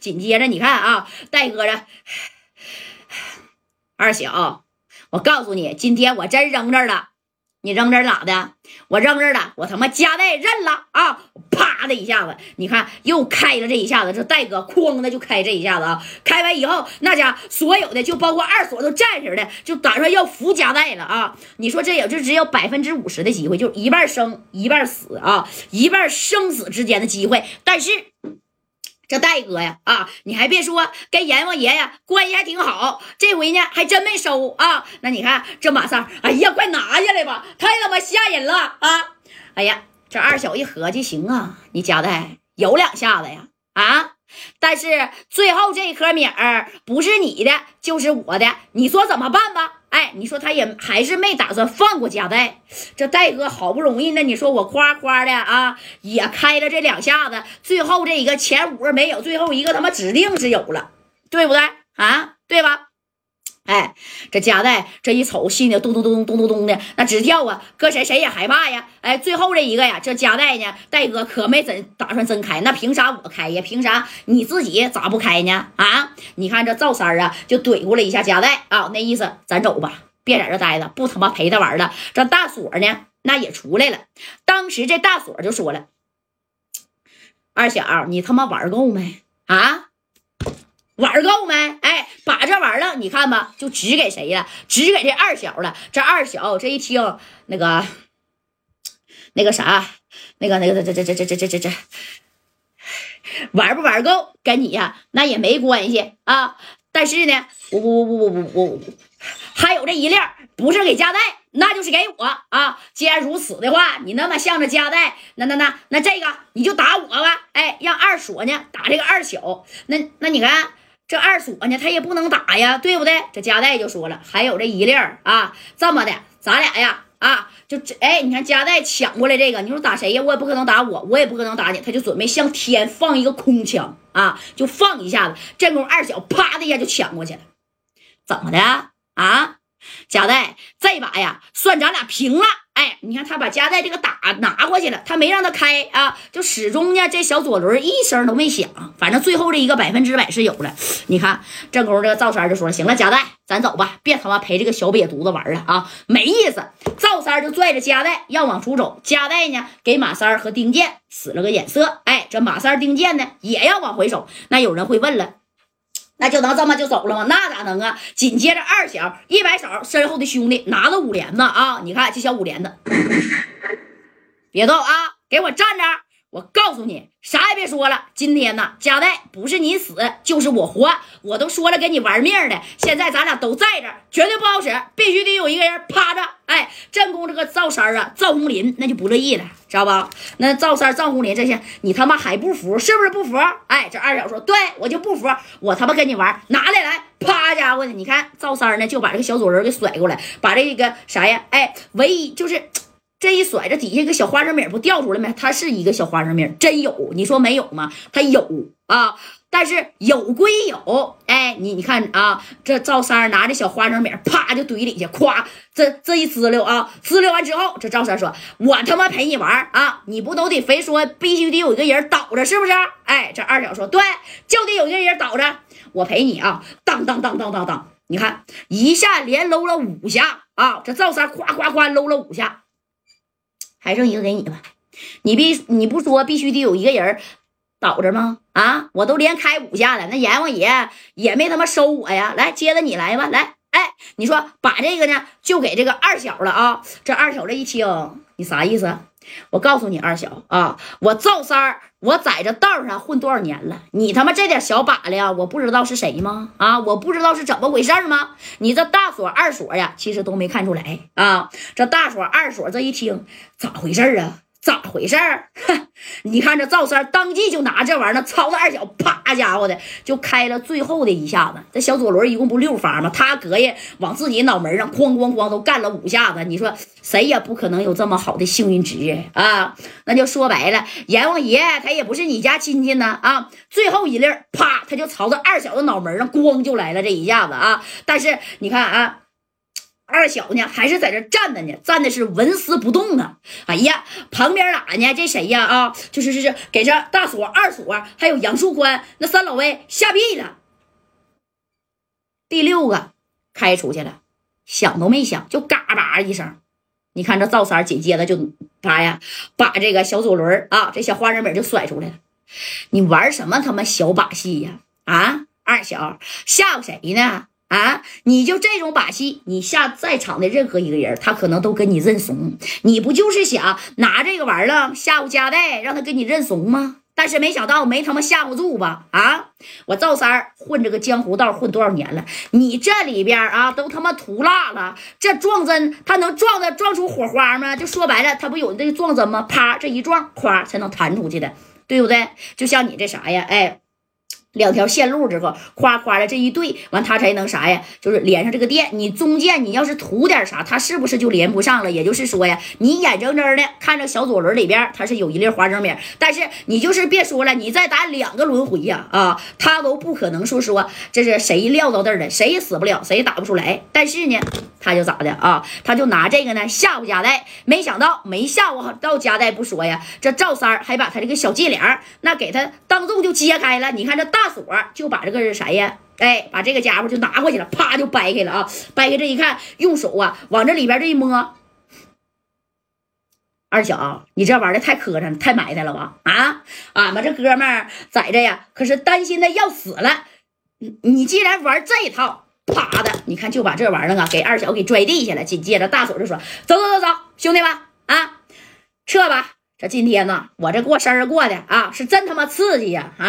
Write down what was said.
紧接着你看啊，戴哥这二小，我告诉你，今天我真扔这儿了。你扔这儿咋的？我扔这儿了，我他妈夹带认了啊！啪的一下子，你看又开了这一下子，这戴哥哐的就开这一下子啊！开完以后，那家所有的就包括二所都站起来，就打算要扶夹带了啊！你说这也就只有百分之五十的机会，就一半生一半死啊，一半生死之间的机会，但是。这戴哥呀，啊，你还别说，跟阎王爷呀关系还挺好。这回呢，还真没收啊。那你看这马三，哎呀，快拿下来吧，太他妈吓人了啊！哎呀，这二小一合计，行啊，你家戴有两下子呀，啊！但是最后这颗米儿不是你的，就是我的，你说怎么办吧？哎，你说他也还是没打算放过家代，这戴哥好不容易那，你说我夸夸的啊，也开了这两下子，最后这一个前五没有，最后一个他妈指定是有了，对不对啊？对吧？哎，这夹带这一瞅，心里咚咚咚咚咚咚的，那直跳啊！搁谁谁也害怕呀！哎，最后这一个呀，这夹带呢，戴哥可没真打算真开，那凭啥我开呀？凭啥你自己咋不开呢？啊！你看这赵三啊，就怼过了一下夹带啊，那意思咱走吧，别在这待着，不他妈陪他玩了。这大锁呢，那也出来了。当时这大锁就说了：“二小，你他妈玩够没？啊？”玩够没？哎，把这玩意儿你看吧，就指给谁了？指给这二小了。这二小这一听，那个，那个啥，那个那个这这这这这这这这，玩不玩够跟你呀，那也没关系啊。但是呢，我我我我我我还有这一粒，不是给加代，那就是给我啊。既然如此的话，你那么向着加代，那那那那这个你就打我吧。哎，让二锁呢打这个二小。那那你看。这二锁呢，他也不能打呀，对不对？这加代就说了，还有这一粒儿啊，这么的，咱俩呀，啊，就这，哎，你看加代抢过来这个，你说打谁呀？我也不可能打我，我也不可能打你，他就准备向天放一个空枪啊，就放一下子，这功二小啪的一下就抢过去了，怎么的啊？加代这把呀，算咱俩平了。哎，你看他把加代这个打拿过去了，他没让他开啊，就始终呢这小左轮一声都没响，反正最后这一个百分之百是有了。你看这功夫，这个赵三就说：“行了，加代，咱走吧，别他妈陪这个小瘪犊子玩了啊，没意思。”赵三就拽着加代要往出走，加代呢给马三和丁健使了个眼色，哎，这马三丁健呢也要往回走。那有人会问了。那就能这么就走了吗？那咋能啊！紧接着二小一摆手，身后的兄弟拿着五连子啊！你看这小五连子，别动啊！给我站着！我告诉你，啥也别说了。今天呢，加代不是你死就是我活，我都说了跟你玩命的。现在咱俩都在这，绝对不好使，必须得有一个人趴着。哎，赵三啊，赵红林那就不乐意了，知道吧？那赵三、赵红林这些，你他妈还不服？是不是不服？哎，这二小说，对我就不服，我他妈跟你玩，拿来来，啪家伙的！你看赵三呢，就把这个小左人给甩过来，把这个啥呀？哎，唯一就是。这一甩，这底下一个小花生米不掉出来没？它是一个小花生米，真有？你说没有吗？它有啊，但是有归有，哎，你你看啊，这赵三拿着小花生米，啪就怼里去，咵，这这一滋溜啊，滋溜完之后，这赵三说：“我他妈陪你玩啊，你不都得非说必须得有一个人倒着，是不是？”哎，这二小说：“对，就得有一个人倒着，我陪你啊。”当当当当当当，你看一下连搂了五下啊，这赵三夸夸夸搂了五下。还剩一个给你吧，你必你不说必须得有一个人倒着吗？啊，我都连开五下了，那阎王爷也没他妈收我呀！来，接着你来吧，来，哎，你说把这个呢就给这个二小了啊？这二小这一听，你啥意思？我告诉你，二小啊，我赵三儿，我在这道上混多少年了？你他妈这点小把子呀，我不知道是谁吗？啊，我不知道是怎么回事吗？你这大锁二锁呀，其实都没看出来啊。这大锁二锁这一听，咋回事啊？咋回事儿？你看这赵三当即就拿这玩意儿，操着二小，啪家伙的就开了最后的一下子。这小左轮一共不六发吗？他隔夜往自己脑门上哐哐哐都干了五下子。你说谁也不可能有这么好的幸运值啊！那就说白了，阎王爷他也不是你家亲戚呢啊！最后一粒啪，他就朝着二小的脑门上咣就来了这一下子啊！但是你看啊。二小呢还是在这站着呢，站的是纹丝不动啊！哎呀，旁边哪呢？这谁呀？啊，就是是是，给这大锁、二锁还有杨树宽那三老位吓毙了。第六个开出去了，想都没想，就嘎巴一声。你看这赵三紧接着就啥呀，把这个小左轮啊，这小花人饼就甩出来了。你玩什么他妈小把戏呀？啊，二小吓唬谁呢？啊！你就这种把戏，你吓在场的任何一个人，他可能都跟你认怂。你不就是想拿这个玩意儿吓唬加代，让他跟你认怂吗？但是没想到没他妈吓唬住吧？啊！我赵三混这个江湖道混多少年了？你这里边啊都他妈涂蜡了，这撞针他能撞的撞出火花吗？就说白了，他不有那个撞针吗？啪，这一撞，咵才能弹出去的，对不对？就像你这啥呀？哎。两条线路之后，夸夸的这一对完，它才能啥呀？就是连上这个电。你中间你要是涂点啥，它是不是就连不上了？也就是说呀，你眼睁睁的看着小左轮里边它是有一粒花生米，但是你就是别说了，你再打两个轮回呀啊，它都不可能说说这是谁撂到这儿的，谁也死不了，谁也打不出来。但是呢，他就咋的啊？他就拿这个呢吓唬加代，没想到没吓唬到加代不说呀，这赵三还把他这个小伎俩那给他当众就揭开了。你看这大。大锁就把这个是谁呀？哎，把这个家伙就拿过去了，啪就掰开了啊！掰开这一看，用手啊往这里边这一摸，二小，你这玩的太磕碜，太埋汰了吧？啊，俺们这哥们在这呀，可是担心的要死了。你你既然玩这一套，啪的，你看就把这玩意儿啊给二小给拽地下了。紧接着大锁就说：“走走走走，兄弟们啊，撤吧！这今天呢，我这过生日过的啊，是真他妈刺激呀！啊！”